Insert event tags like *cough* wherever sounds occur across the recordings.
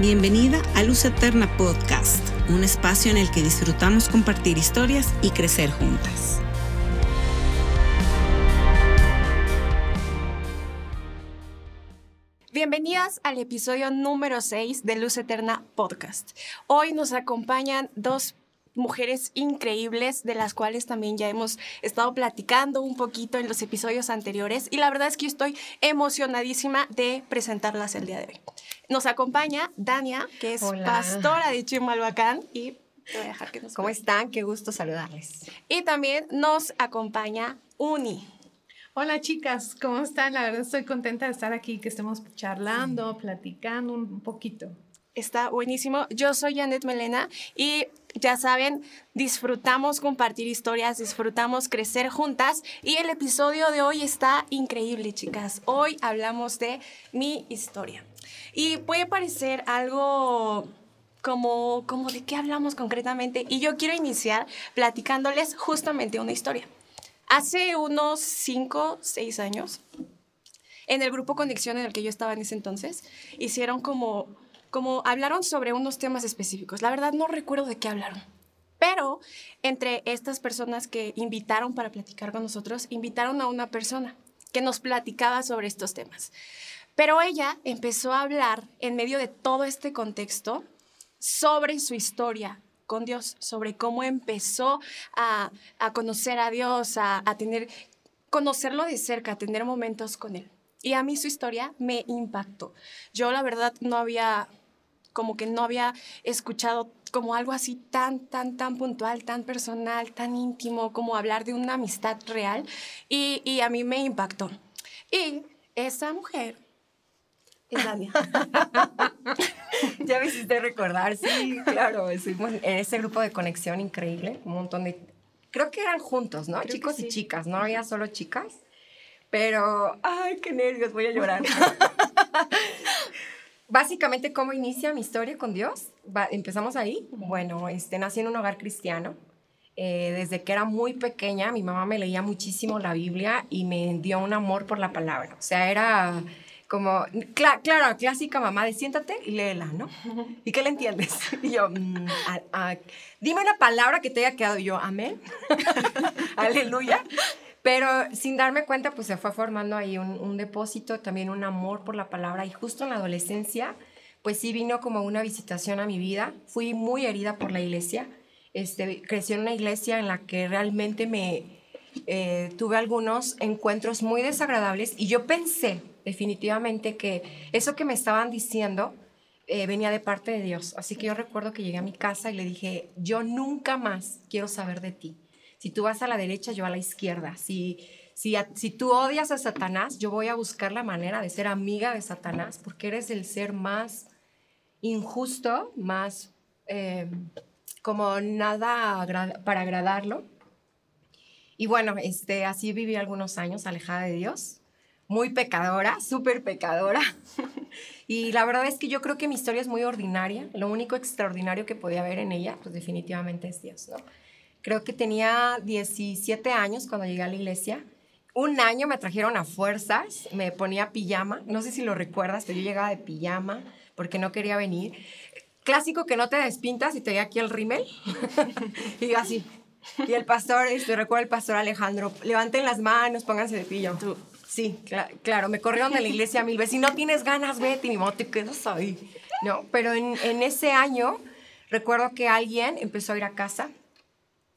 Bienvenida a Luz Eterna Podcast, un espacio en el que disfrutamos compartir historias y crecer juntas. Bienvenidas al episodio número 6 de Luz Eterna Podcast. Hoy nos acompañan dos mujeres increíbles de las cuales también ya hemos estado platicando un poquito en los episodios anteriores y la verdad es que estoy emocionadísima de presentarlas el día de hoy. Nos acompaña Dania, que es pastora de Chimalhuacán y te voy a dejar que nos ¿Cómo están? Qué gusto saludarles. Y también nos acompaña Uni. Hola chicas, ¿cómo están? La verdad estoy contenta de estar aquí, que estemos charlando, platicando un poquito. Está buenísimo. Yo soy Janet Melena y ya saben, disfrutamos compartir historias, disfrutamos crecer juntas y el episodio de hoy está increíble, chicas. Hoy hablamos de mi historia. Y puede parecer algo como, como de qué hablamos concretamente y yo quiero iniciar platicándoles justamente una historia. Hace unos 5, 6 años, en el grupo Conexión en el que yo estaba en ese entonces, hicieron como como hablaron sobre unos temas específicos. La verdad no recuerdo de qué hablaron. Pero entre estas personas que invitaron para platicar con nosotros, invitaron a una persona que nos platicaba sobre estos temas. Pero ella empezó a hablar en medio de todo este contexto sobre su historia con Dios, sobre cómo empezó a, conocer a Dios, a, a tener, conocerlo de cerca, a tener momentos con Él. Y a mí su historia me impactó. Yo la verdad no había como que no había escuchado como algo así tan, tan, tan puntual, tan personal, tan íntimo, como hablar de una amistad real. Y, a mí me impactó. Y esa mujer es Dania. *laughs* ya me hiciste recordar, sí, claro, estuvimos en ese grupo de conexión increíble, un montón de, creo que eran juntos, ¿no? Chicos y chicas, no había solo chicas, pero, ay, qué nervios, voy a llorar. *laughs* básicamente, ¿cómo inicia mi historia con Dios? empezamos ahí. Bueno, este, nací en un hogar cristiano. Eh, desde que era muy pequeña, mi mamá me leía muchísimo la Biblia y me dio un amor por la palabra. O sea, era como, claro, clásica mamá de siéntate y léela, ¿no? *laughs* ¿Y qué le entiendes? *laughs* Y yo, mm, dime una palabra que te haya quedado. Y yo, amén, *laughs* aleluya. Pero sin darme cuenta, pues se fue formando ahí un, depósito, también un amor por la palabra. Y justo en la adolescencia, pues sí vino como una visitación a mi vida. Fui muy herida por la iglesia. Este, crecí en una iglesia en la que realmente me eh, tuve algunos encuentros muy desagradables y yo pensé definitivamente que eso que me estaban diciendo eh, venía de parte de Dios. Así que yo recuerdo que llegué a mi casa y le dije, yo nunca más quiero saber de ti si tú vas a la derecha, yo a la izquierda. Si, si, si tú odias a Satanás, yo voy a buscar la manera de ser amiga de Satanás, porque eres el ser más injusto, más eh, como nada para agradarlo. Y bueno, este, así viví algunos años alejada de Dios, muy pecadora, súper pecadora. *laughs* y la verdad es que yo creo que mi historia es muy ordinaria. Lo único extraordinario que podía haber en ella, pues definitivamente es Dios, ¿no? Creo que tenía 17 años cuando llegué a la iglesia. Un año me trajeron a fuerzas, me ponía pijama, no sé si lo recuerdas, pero yo llegaba de pijama porque no quería venir. Clásico que no te despintas y te ve aquí el rímel. *laughs* y así. Y el pastor, este, recuerdo el pastor Alejandro, levanten las manos, pónganse de pijama. Sí, claro, me corrieron de la iglesia mil veces. Si no tienes ganas, vete, ni modo, te quedas ahí. No, pero en, en ese año recuerdo que alguien empezó a ir a casa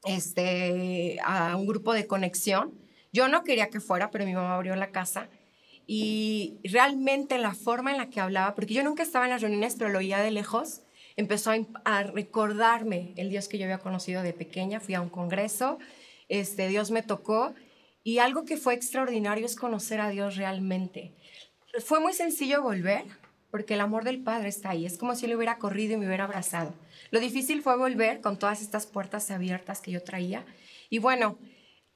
este, a un grupo de conexión. Yo no quería que fuera, pero mi mamá abrió la casa y realmente la forma en la que hablaba, porque yo nunca estaba en las reuniones, pero lo oía de lejos, empezó a, recordarme el Dios que yo había conocido de pequeña. Fui a un congreso, este, Dios me tocó y algo que fue extraordinario es conocer a Dios realmente. Fue muy sencillo volver, porque el amor del Padre está ahí. Es como si le hubiera corrido y me hubiera abrazado. Lo difícil fue volver con todas estas puertas abiertas que yo traía. Y bueno,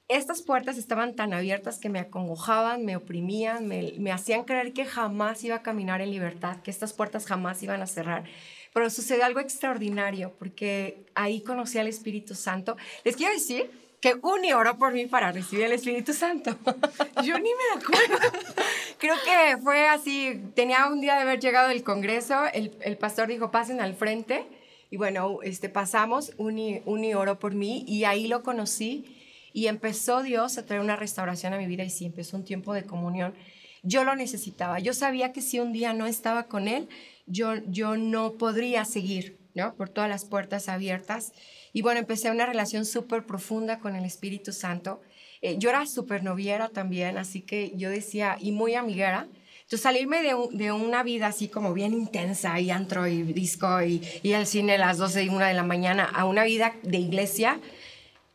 estas puertas estaban tan abiertas que me acongojaban, me oprimían, me, hacían creer que jamás iba a caminar en libertad, que estas puertas jamás iban a cerrar. Pero sucedió algo extraordinario porque ahí conocí al Espíritu Santo. Les quiero decir que Uni oró por mí para recibir el Espíritu Santo. *laughs* Yo ni me acuerdo. Creo que fue así, tenía un día de haber llegado del Congreso, el, pastor dijo, pasen al frente, y bueno, este, pasamos, Uni, Uni oró por mí, y ahí lo conocí, y empezó Dios a traer una restauración a mi vida, y sí, empezó un tiempo de comunión. Yo lo necesitaba, yo sabía que si un día no estaba con Él, yo, yo no podría seguir, Por todas las puertas abiertas. Y bueno, empecé una relación súper profunda con el Espíritu Santo. Eh, yo era súper noviera también, así que yo decía, y muy amiguera. Entonces, salirme de, de, una vida así como bien intensa, y antro, y disco, y, y al cine a las 12 y 1 de la mañana, a una vida de iglesia,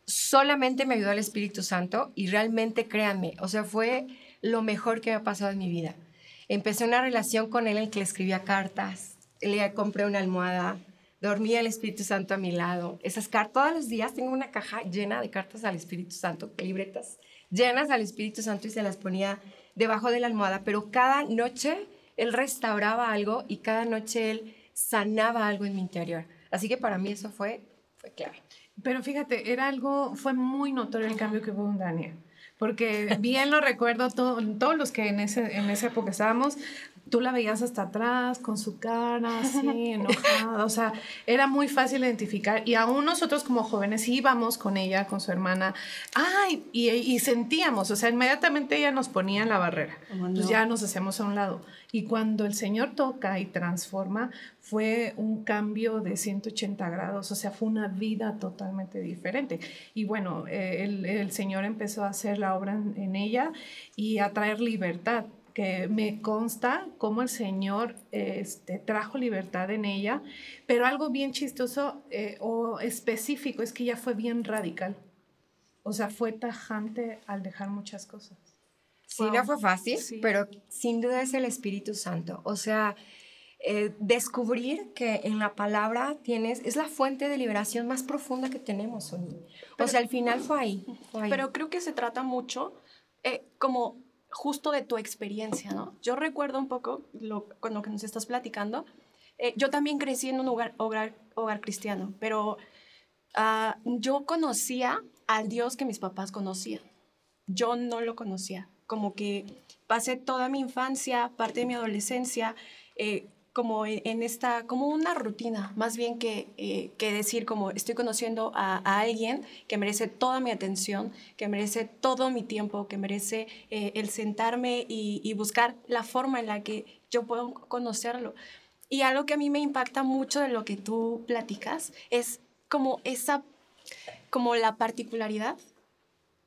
solamente me ayudó el Espíritu Santo y realmente créanme, o sea, fue lo mejor que me ha pasado en mi vida. Empecé una relación con él en que le escribía cartas, le compré una almohada, dormía el Espíritu Santo a mi lado. Esas cartas, todos los días tengo una caja llena de cartas al Espíritu Santo, libretas llenas al Espíritu Santo y se las ponía debajo de la almohada, pero cada noche él restauraba algo y cada noche él sanaba algo en mi interior. Así que para mí eso fue, fue clave. Pero fíjate, era algo, fue muy notorio el cambio que hubo en Daniel porque bien lo recuerdo, todo, todos los que en, ese, en esa época estábamos, tú la veías hasta atrás con su cara *laughs* así enojada, o sea, era muy fácil identificar y aún nosotros como jóvenes íbamos con ella, con su hermana, ay, y, y sentíamos, o sea, inmediatamente ella nos ponía en la barrera, pues ya nos hacíamos a un lado. Y cuando el Señor toca y transforma, fue un cambio de 180 grados, o sea, fue una vida totalmente diferente. Y bueno, eh, el, el, Señor empezó a hacer la obra en, en ella y a traer libertad que me consta cómo el Señor este, trajo libertad en ella, pero algo bien chistoso eh, o específico es que ella fue bien radical. O sea, fue tajante al dejar muchas cosas. Sí, wow. no fue fácil, sí. pero sin duda es el Espíritu Santo. O sea, eh, descubrir que en la palabra tienes, es la fuente de liberación más profunda que tenemos. o sea, al final fue ahí, fue ahí. Pero creo que se trata mucho eh, como justo de tu experiencia, ¿no? Yo recuerdo un poco lo, con lo que nos estás platicando. Eh, yo también crecí en un hogar, hogar, cristiano, pero uh, yo conocía al Dios que mis papás conocían. Yo no lo conocía. Como que pasé toda mi infancia, parte de mi adolescencia, eh, como en esta, como una rutina, más bien que, eh, que decir como estoy conociendo a, a, alguien que merece toda mi atención, que merece todo mi tiempo, que merece eh, el sentarme y, y, buscar la forma en la que yo puedo conocerlo. Y algo que a mí me impacta mucho de lo que tú platicas es como esa, como la particularidad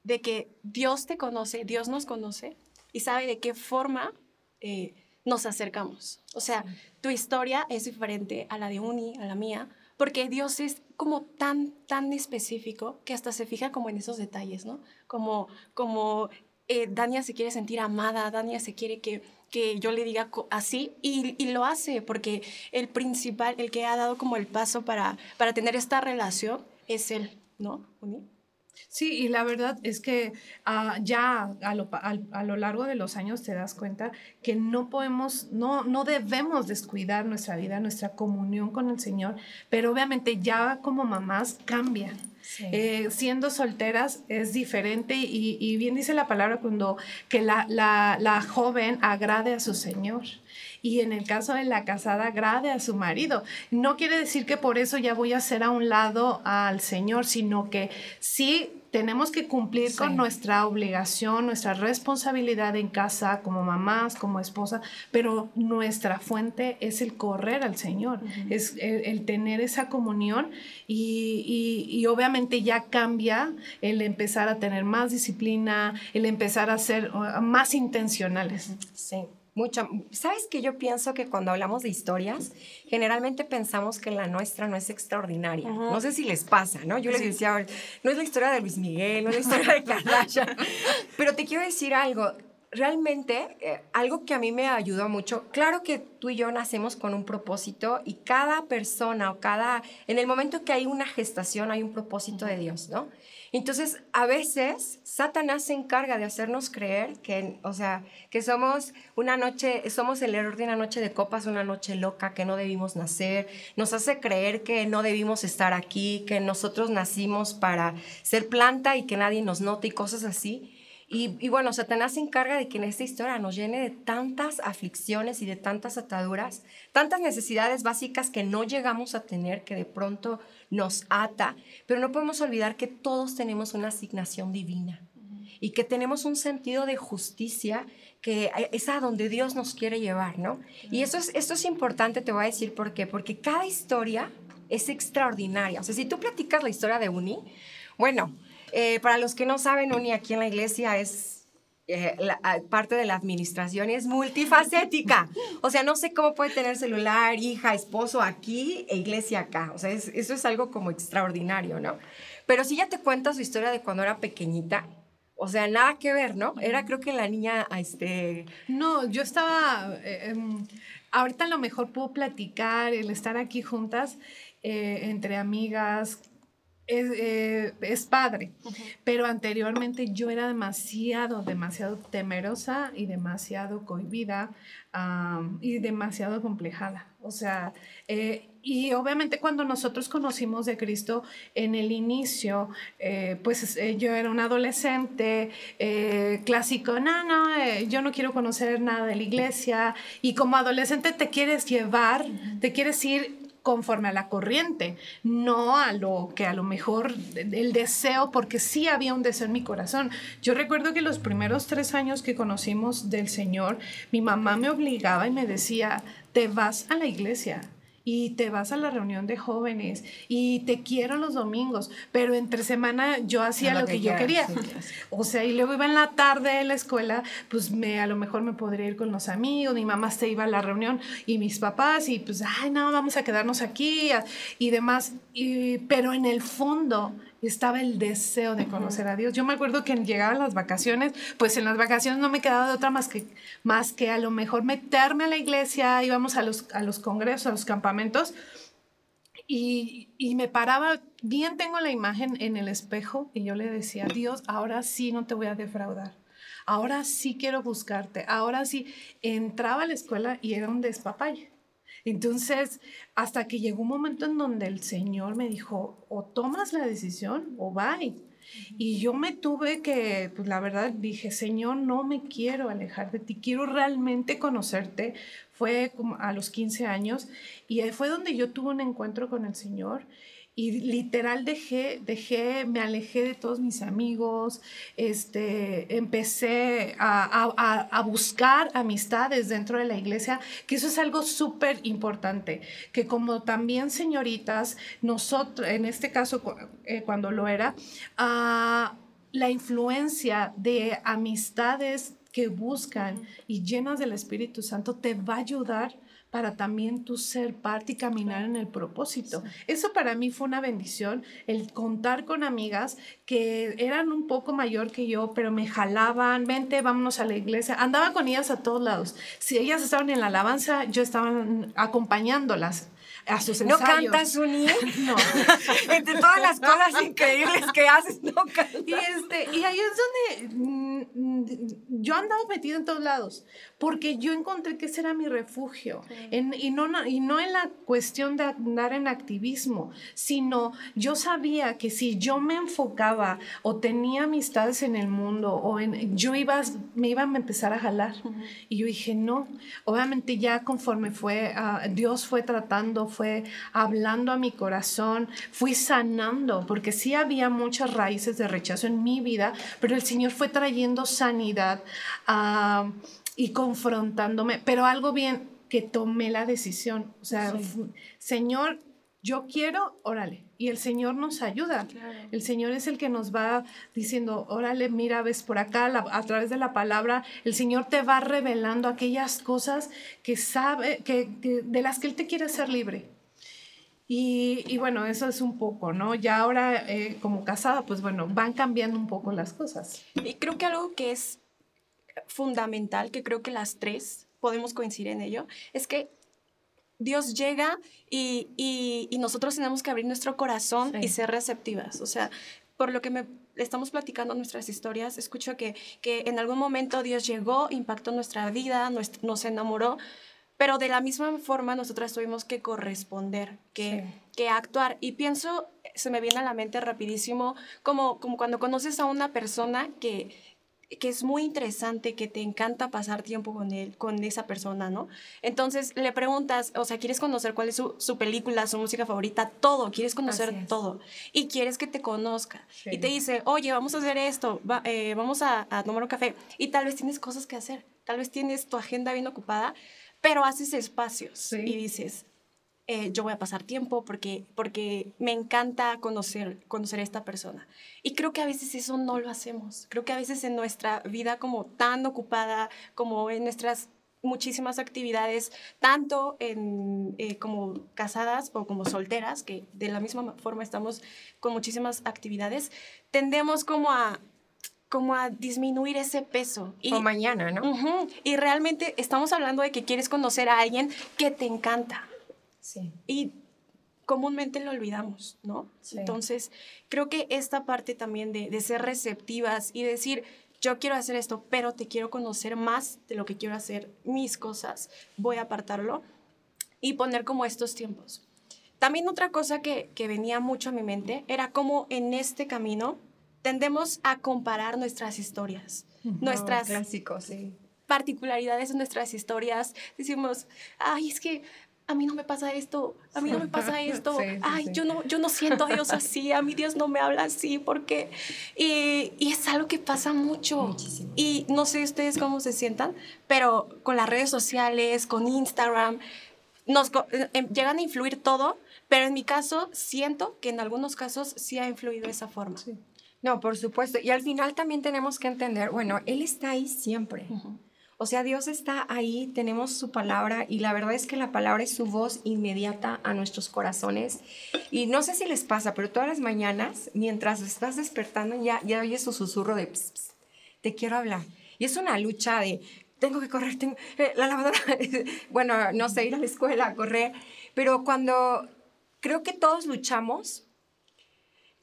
de que Dios te conoce, Dios nos conoce y sabe de qué forma... Eh, nos acercamos. O sea, tu historia es diferente a la de Uni, a la mía, porque Dios es como tan, tan específico que hasta se fija como en esos detalles, ¿no? Como, como eh, Dania se quiere sentir amada, Dania se quiere que, que yo le diga así y, y, lo hace porque el principal, el que ha dado como el paso para, para tener esta relación es él, ¿no? Uni. Sí, y la verdad es que uh, ya a lo, a, a lo, largo de los años te das cuenta que no podemos, no, no debemos descuidar nuestra vida, nuestra comunión con el Señor, pero obviamente ya como mamás cambia. Eh, siendo solteras es diferente y, bien dice la palabra cuando que la, la, la joven agrade a su Señor y en el caso de la casada agrade a su marido. No quiere decir que por eso ya voy a hacer a un lado al Señor, sino que sí tenemos que cumplir sí. con nuestra obligación, nuestra responsabilidad en casa, como mamás, como esposa, pero nuestra fuente es el correr al Señor, uh -huh. es el, el, tener esa comunión y, y, y, obviamente ya cambia el empezar a tener más disciplina, el empezar a ser más intencionales. Sí. Mucho. ¿Sabes que yo pienso que cuando hablamos de historias, generalmente pensamos que la nuestra no es extraordinaria? Uh -huh. No sé si les pasa, ¿no? Yo les decía, no es la historia de Luis Miguel, no es la historia de Kardashian, *laughs* pero te quiero decir algo. Realmente, eh, algo que a mí me ayudó mucho, claro que tú y yo nacemos con un propósito y cada persona o cada, en el momento que hay una gestación hay un propósito de Dios, ¿no? Entonces, a veces Satanás se encarga de hacernos creer que, o sea, que somos una noche, somos el error de una noche de copas, una noche loca, que no debimos nacer. Nos hace creer que no debimos estar aquí, que nosotros nacimos para ser planta y que nadie nos note y cosas así. Y, bueno, Satanás se encarga de que en esta historia nos llene de tantas aflicciones y de tantas ataduras, tantas necesidades básicas que no llegamos a tener, que de pronto nos ata. Pero no podemos olvidar que todos tenemos una asignación divina y que tenemos un sentido de justicia que es a donde Dios nos quiere llevar, ¿no? Y eso es, esto es importante, te voy a decir por qué, porque cada historia es extraordinaria. O sea, si tú platicas la historia de Uni, bueno, eh, para los que no saben, Uni aquí en la iglesia es eh, parte de la administración es multifacética. O sea, no sé cómo puede tener celular, hija, esposo aquí e iglesia acá. O sea, eso es algo como extraordinario, ¿no? Pero si ya te cuenta su historia de cuando era pequeñita, o sea, nada que ver, ¿no? Era creo que la niña, este... No, yo estaba... Eh, em, ahorita a lo mejor puedo platicar, el estar aquí juntas, entre amigas, es, eh, es padre, pero anteriormente yo era demasiado, demasiado temerosa y demasiado cohibida y demasiado complejada. O sea, eh, y obviamente cuando nosotros conocimos de Cristo en el inicio, eh, pues yo era un adolescente clásico, no, no, yo no quiero conocer nada de la iglesia. Y como adolescente te quieres llevar, te quieres ir conforme a la corriente, no a lo que a lo mejor el deseo, porque sí había un deseo en mi corazón. Yo recuerdo que los primeros tres años que conocimos del Señor, mi mamá me obligaba y me decía, te vas a la iglesia, y te vas a la reunión de jóvenes y te quiero los domingos, pero entre semana yo hacía lo, que, yo quería. O sea, y luego iba en la tarde en la escuela, pues me a lo mejor me podría ir con los amigos, mi mamá se iba a la reunión y mis papás y pues ay, no, vamos a quedarnos aquí y demás, y, pero en el fondo estaba el deseo de conocer a Dios. Yo me acuerdo que llegaban las vacaciones, pues en las vacaciones no me quedaba de otra más que, más que a lo mejor meterme a la iglesia, íbamos a los, a los congresos, a los campamentos, y, y, me paraba, bien tengo la imagen en el espejo, y yo le decía, Dios, ahora sí no te voy a defraudar. Ahora sí quiero buscarte. Ahora sí. Entraba a la escuela y era un despapalle entonces, hasta que llegó un momento en donde el Señor me dijo, o tomas la decisión o bye. Y yo me tuve que, pues la verdad dije, Señor, no me quiero alejar de ti, quiero realmente conocerte. Fue como a los 15 años y fue donde yo tuve un encuentro con el Señor y literal dejé, dejé, me alejé de todos mis amigos, este, empecé a, a, a buscar amistades dentro de la iglesia, que eso es algo súper importante, que como también señoritas, nosotros, en este caso eh, cuando lo era, uh, la influencia de amistades que buscan y llenas del Espíritu Santo te va a ayudar para también tú ser parte y caminar en el propósito. Eso para mí fue una bendición, el contar con amigas que eran un poco mayor que yo, pero me jalaban, vente, vámonos a la iglesia. Andaba con ellas a todos lados. Si ellas estaban en la alabanza, yo estaba acompañándolas a sus ensayos. ¿No cantas, Uni? *laughs* no. *laughs* Entre todas las cosas increíbles que haces, no cantas. Y, este, y ahí es donde mm, yo andaba metida en todos lados, porque yo encontré que ese era mi refugio. En, y, no, y no en la cuestión de andar en activismo, sino yo sabía que si yo me enfocaba o tenía amistades en el mundo, o en, yo iba, me iba a empezar a jalar. Y yo dije, no, obviamente ya conforme fue, uh, Dios fue tratando, fue hablando a mi corazón, fui sanando, porque sí había muchas raíces de rechazo en mi vida, pero el Señor fue trayendo sanidad ah, y confrontándome, pero algo bien que tomé la decisión, o sea, Señor, yo quiero, órale. Y el Señor nos ayuda. El Señor es el que nos va diciendo, órale, mira, ves por acá, a través de la palabra, el Señor te va revelando aquellas cosas que sabe, que, de las que Él te quiere hacer libre. Y, y, bueno, eso es un poco, ¿no? Ya ahora eh, como casada, pues bueno, van cambiando un poco las cosas. Y creo que algo que es fundamental, que creo que las tres podemos coincidir en ello, es que Dios llega y, y, nosotros tenemos que abrir nuestro corazón y ser receptivas. O sea, por lo que me estamos platicando nuestras historias, escucho que, que en algún momento Dios llegó, impactó nuestra vida, nos, nos enamoró, pero de la misma forma nosotras tuvimos que corresponder, que, que actuar. Y pienso, se me viene a la mente rapidísimo, como, como cuando conoces a una persona que, que es muy interesante, que te encanta pasar tiempo con él, con esa persona, ¿no? Entonces le preguntas, o sea, quieres conocer cuál es su, película, su música favorita, todo, quieres conocer todo. Y quieres que te conozca. Y te dice, oye, vamos a hacer esto, eh, vamos a, tomar un café. Y tal vez tienes cosas que hacer, tal vez tienes tu agenda bien ocupada, pero haces espacios y dices, eh, yo voy a pasar tiempo porque, porque me encanta conocer, conocer a esta persona. Y creo que a veces eso no lo hacemos. Creo que a veces en nuestra vida como tan ocupada, como en nuestras muchísimas actividades, tanto en, eh, como casadas o como solteras, que de la misma forma estamos con muchísimas actividades, tendemos como a como a disminuir ese peso. Y, o mañana, ¿no? y realmente estamos hablando de que quieres conocer a alguien que te encanta. Sí. Y comúnmente lo olvidamos, ¿no? Entonces, creo que esta parte también de, de, ser receptivas y decir, yo quiero hacer esto, pero te quiero conocer más de lo que quiero hacer, mis cosas, voy a apartarlo y poner como estos tiempos. También otra cosa que, que venía mucho a mi mente era cómo en este camino tendemos a comparar nuestras historias, nuestras clásicos, sí. particularidades en nuestras historias. Decimos, ay, es que a mí no me pasa esto, a mí no me pasa *laughs* esto, ay, Yo, no, yo no siento a Dios así, a mí Dios no me habla así, porque... Y, y es algo que pasa mucho. Muchísimo. Y no sé ustedes cómo se sientan, pero con las redes sociales, con Instagram, nos eh, em, llegan a influir todo, pero en mi caso siento que en algunos casos sí ha influido de esa forma. No, por supuesto. Y al final también tenemos que entender, bueno, Él está ahí siempre. O sea, Dios está ahí, tenemos su palabra y la verdad es que la palabra es su voz inmediata a nuestros corazones. Y no sé si les pasa, pero todas las mañanas, mientras estás despertando, ya, ya oyes su susurro de, te quiero hablar. Y es una lucha de, tengo que correr, tengo, eh, la lavadora, *laughs* bueno, no sé, ir a la escuela, correr. Pero cuando creo que todos luchamos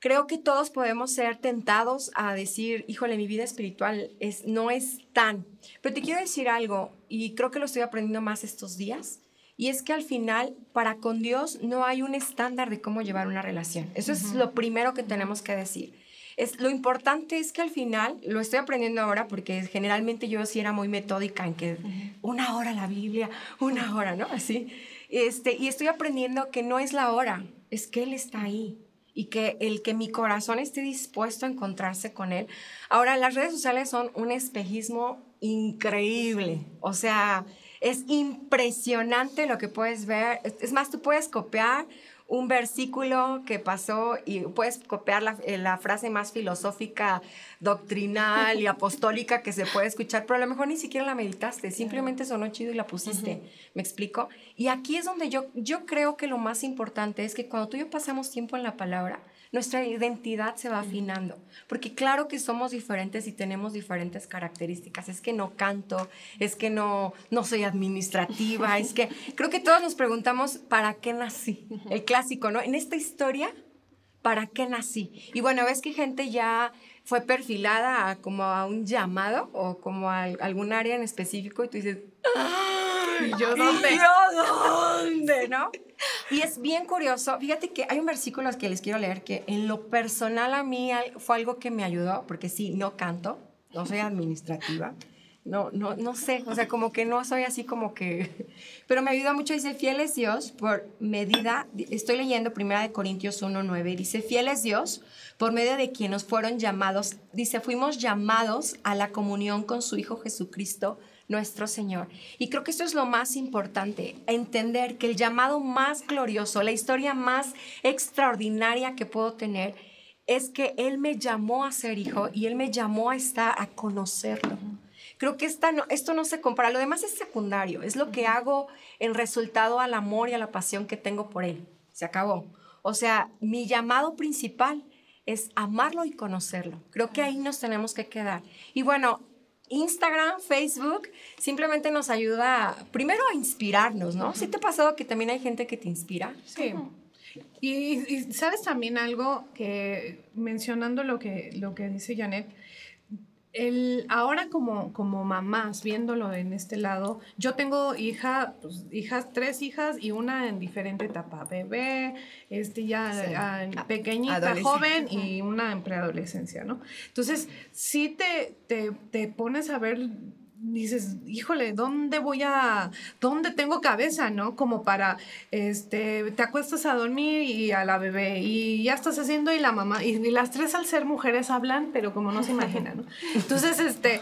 creo que todos podemos ser tentados a decir, híjole, mi vida espiritual es, no es tan. Pero te quiero decir algo, y creo que lo estoy aprendiendo más estos días, y es que al final, para con Dios no hay un estándar de cómo llevar una relación. Eso es lo primero que tenemos que decir. Es, lo importante es que al final, lo estoy aprendiendo ahora porque generalmente yo sí era muy metódica en que una hora la Biblia, una hora, ¿no? Así. Este, y estoy aprendiendo que no es la hora, es que Él está ahí y que el que mi corazón esté dispuesto a encontrarse con Él. Ahora, las redes sociales son un espejismo increíble, o sea, es impresionante lo que puedes ver. Es más, tú puedes copiar un versículo que pasó y puedes copiar la, eh, la, frase más filosófica, doctrinal y apostólica que se puede escuchar, pero a lo mejor ni siquiera la meditaste, simplemente sonó chido y la pusiste. ¿Me explico? Y aquí es donde yo, yo creo que lo más importante es que cuando tú y yo pasamos tiempo en la palabra, nuestra identidad se va afinando, porque claro que somos diferentes y tenemos diferentes características. Es que no canto, es que no, no soy administrativa, es que *laughs* creo que todos nos preguntamos, ¿para qué nací? El clásico, ¿no? En esta historia, ¿para qué nací? Y bueno, ves que gente ya fue perfilada a, como a un llamado o como a algún área en específico y tú dices, ¿Y yo dónde? ¿Y yo dónde? ¿No? Y es bien curioso, fíjate que hay un versículo que les quiero leer que en lo personal a mí fue algo que me ayudó, porque sí, no canto, no soy administrativa, no, no, no sé, o sea, como que no soy así como que, pero me ayuda mucho, dice, fiel es Dios por medida, estoy leyendo primera de Corintios 1.9, dice, fiel es Dios por medio de quienes fueron llamados, dice, fuimos llamados a la comunión con su Hijo Jesucristo, nuestro Señor. Y creo que esto es lo más importante, entender que el llamado más glorioso, la historia más extraordinaria que puedo tener, es que Él me llamó a ser hijo y Él me llamó a estar, a conocerlo. Creo que esta no, esto no se compara, lo demás es secundario, es lo que hago en resultado al amor y a la pasión que tengo por Él. Se acabó. O sea, mi llamado principal es amarlo y conocerlo. Creo que ahí nos tenemos que quedar. Y bueno, Instagram, Facebook, simplemente nos ayuda primero a inspirarnos, ¿no? ¿Sí te ha pasado que también hay gente que te inspira? Sí. Y, sabes también algo que, mencionando lo que, lo que dice Janet, el, ahora como, como mamás, viéndolo en este lado, yo tengo hija, pues, hijas, tres hijas y una en diferente etapa, bebé, este ya ah, pequeñita, joven y una en preadolescencia, ¿no? Entonces, sí te, te, te pones a ver dices, híjole, ¿dónde voy a, dónde tengo cabeza, no? Como para, este, te acuestas a dormir y a la bebé y ya estás haciendo y la mamá, y, las tres al ser mujeres hablan, pero como no se imaginan, ¿no? *laughs* Entonces, este,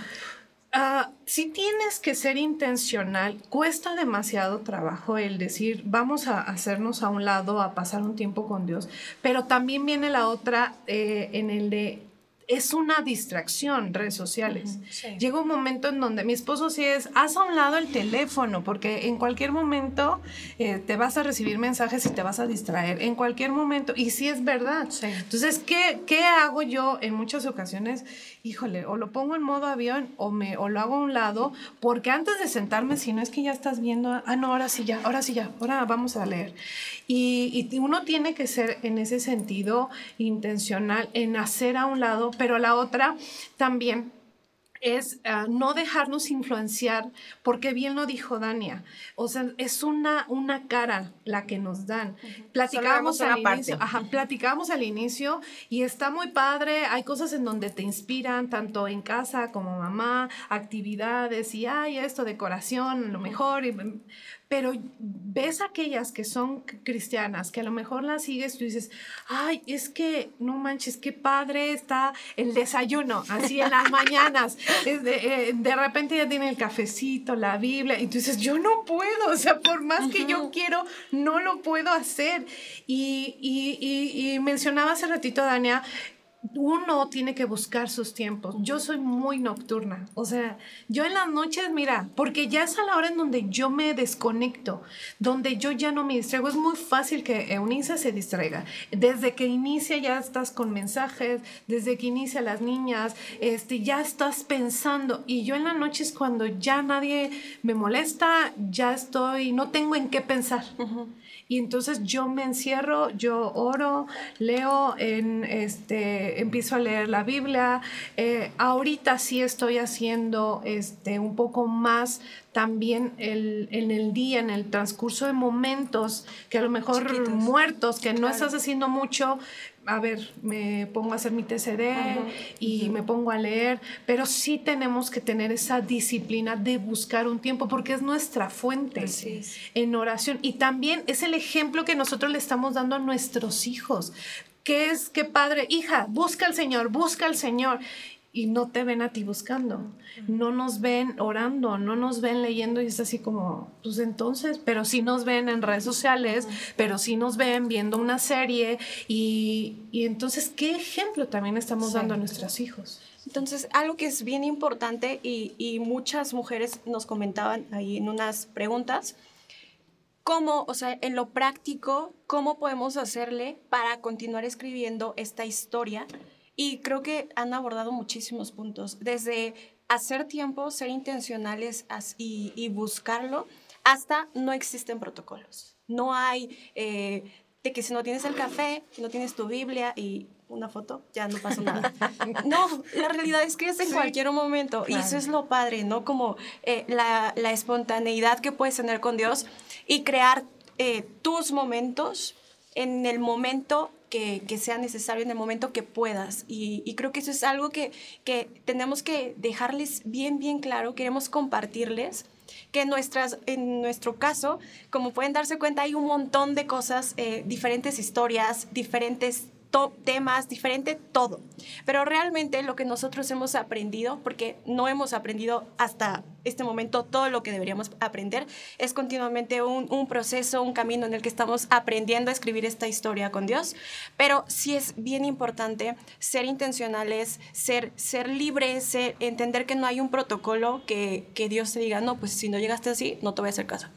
uh, sí tienes que ser intencional, cuesta demasiado trabajo el decir, vamos a hacernos a un lado, a pasar un tiempo con Dios, pero también viene la otra eh, en el de es una distracción, redes sociales. Llega un momento en donde mi esposo sí es, haz a un lado el teléfono, porque en cualquier momento eh, te vas a recibir mensajes y te vas a distraer, en cualquier momento, y sí es verdad. Entonces, ¿qué, ¿qué hago yo en muchas ocasiones? Híjole, o lo pongo en modo avión o, me, o lo hago a un lado, porque antes de sentarme, si no es que ya estás viendo, ah, no, ahora sí ya, ahora sí ya, ahora vamos a leer. Y, y uno tiene que ser en ese sentido intencional, en hacer a un lado pero la otra también es ah, no dejarnos influenciar, porque bien lo dijo Dania, o sea, es una, una cara la que nos dan. Platicábamos al inicio, ajá, al inicio y está muy padre, hay cosas en donde te inspiran, tanto en casa como mamá, actividades y hay esto, decoración, lo mejor, y, pero ves aquellas que son cristianas, que a lo mejor las sigues, tú dices, ay, es que, no manches, qué padre está el desayuno, así en las mañanas, de, eh, de, repente ya tiene el cafecito, la Biblia, y tú dices, yo no puedo, o sea, por más que yo quiero, no lo puedo hacer. Y, y, y, y mencionaba hace ratito, Dania, uno tiene que buscar sus tiempos. Yo soy muy nocturna, o sea, yo en las noches, mira, porque ya es a la hora en donde yo me desconecto, donde yo ya no me distraigo. Es muy fácil que Eunice se distraiga. Desde que inicia ya estás con mensajes, desde que inicia las niñas, este, ya estás pensando. Y yo en las noches cuando ya nadie me molesta, ya estoy, no tengo en qué pensar. Y entonces yo me encierro, yo oro, leo, en, este, empiezo a leer la Biblia. Eh, ahorita sí estoy haciendo este, un poco más también el, en el día, en el transcurso de momentos que a lo mejor muertos, que no estás haciendo mucho, a ver, me pongo a hacer mi TCD y me pongo a leer, pero sí tenemos que tener esa disciplina de buscar un tiempo porque es nuestra fuente en oración. Y también es el ejemplo que nosotros le estamos dando a nuestros hijos. ¿Qué es que padre, hija, busca al Señor, busca al Señor? Y no te ven a ti buscando, no nos ven orando, no nos ven leyendo y es así como, pues entonces, pero sí nos ven en redes sociales, pero sí nos ven viendo una serie y, entonces, ¿qué ejemplo también estamos dando a nuestros hijos? Entonces, algo que es bien importante y, y muchas mujeres nos comentaban ahí en unas preguntas, ¿cómo, o sea, en lo práctico, cómo podemos hacerle para continuar escribiendo esta historia? Y creo que han abordado muchísimos puntos, desde hacer tiempo, ser intencionales y, y buscarlo, hasta no existen protocolos. No hay eh, de que si no tienes el café, si no tienes tu Biblia y una foto, ya no pasa nada. *laughs* No, la realidad es que es en cualquier momento. Y eso es lo padre, ¿no? Como eh, la, la, espontaneidad que puedes tener con Dios y crear eh, tus momentos en el momento que, sea necesario en el momento que puedas. Y, creo que eso es algo que, tenemos que dejarles bien, bien claro, queremos compartirles que nuestras, en nuestro caso, como pueden darse cuenta, hay un montón de cosas, eh, diferentes historias, diferentes temas, diferente todo. Pero realmente lo que nosotros hemos aprendido, porque no hemos aprendido hasta este momento todo lo que deberíamos aprender, es continuamente un, un, proceso, un camino en el que estamos aprendiendo a escribir esta historia con Dios. Pero sí es bien importante ser intencionales, ser, ser libres, entender que no hay un protocolo que, que Dios te diga, no, pues si no llegaste así, no te voy a hacer caso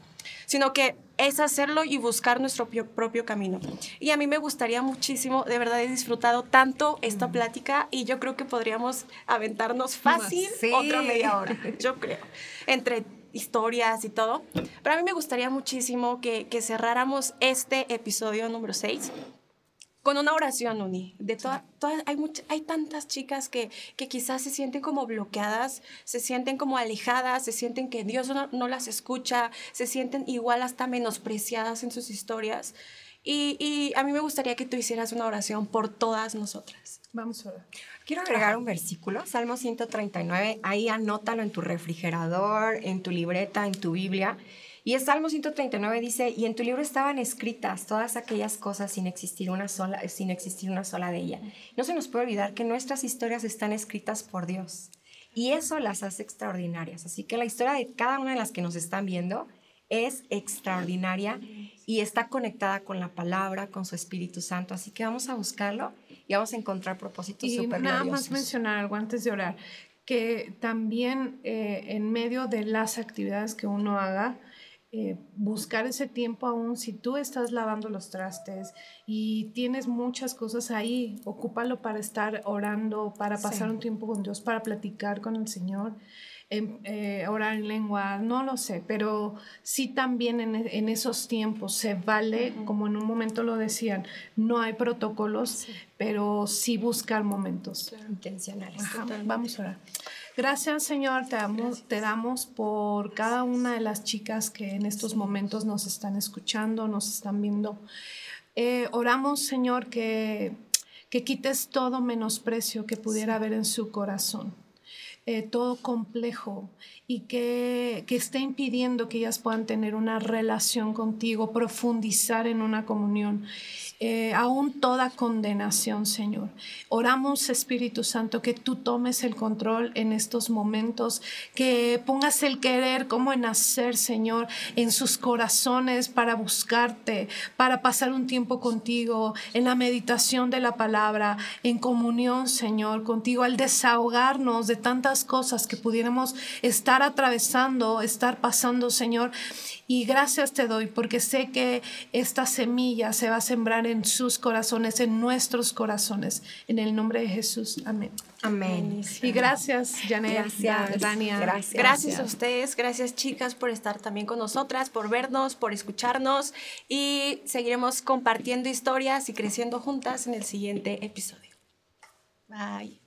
sino que es hacerlo y buscar nuestro propio, camino. Y a mí me gustaría muchísimo, de verdad he disfrutado tanto esta plática y yo creo que podríamos aventarnos fácil otra media hora, *laughs* yo creo, entre historias y todo. Pero a mí me gustaría muchísimo que, que cerráramos este episodio número 6 con una oración, Uni. De toda, hay, hay tantas chicas que, que quizás se sienten como bloqueadas, se sienten como alejadas, se sienten que Dios no, no las escucha, se sienten igual hasta menospreciadas en sus historias. Y, y, a mí me gustaría que tú hicieras una oración por todas nosotras. Vamos a orar. Quiero agregar un versículo, Salmo 139, ahí anótalo en tu refrigerador, en tu libreta, en tu Biblia. Y el Salmo 139 dice, y en tu libro estaban escritas todas aquellas cosas sin existir una sola, sin existir una sola de ellas. No se nos puede olvidar que nuestras historias están escritas por Dios. Y eso las hace extraordinarias. Así que la historia de cada una de las que nos están viendo es extraordinaria y está conectada con la palabra, con su Espíritu Santo. Así que vamos a buscarlo y vamos a encontrar propósitos y super nada más mencionar algo antes de orar, que también eh, en medio de las actividades que uno haga, eh, buscar ese tiempo aún si tú estás lavando los trastes y tienes muchas cosas ahí, ocúpalo para estar orando, para pasar un tiempo con Dios, para platicar con el Señor. Eh, orar en lengua, no lo sé, pero sí también en, esos tiempos se vale, como en un momento lo decían, no hay protocolos, pero sí buscar momentos intencionales. vamos a orar. Gracias, Señor, te damos, te damos por cada una de las chicas que en estos momentos nos están escuchando, nos están viendo. Eh, oramos, Señor, que, que quites todo menosprecio que pudiera haber en su corazón. Eh, todo complejo y que, que, esté impidiendo que ellas puedan tener una relación contigo, profundizar en una comunión eh, aún toda condenación, Señor. Oramos, Espíritu Santo, que tú tomes el control en estos momentos, que pongas el querer como en hacer, Señor, en sus corazones para buscarte, para pasar un tiempo contigo, en la meditación de la palabra, en comunión, Señor, contigo, al desahogarnos de tantas cosas que pudiéramos estar atravesando, estar pasando, Señor. Y gracias te doy porque sé que esta semilla se va a sembrar en sus corazones, en nuestros corazones. En el nombre de Jesús. Amén. Amén. Y gracias, Janet. Gracias, Dania. Gracias. gracias a ustedes, gracias chicas por estar también con nosotras, por vernos, por escucharnos y seguiremos compartiendo historias y creciendo juntas en el siguiente episodio. Bye.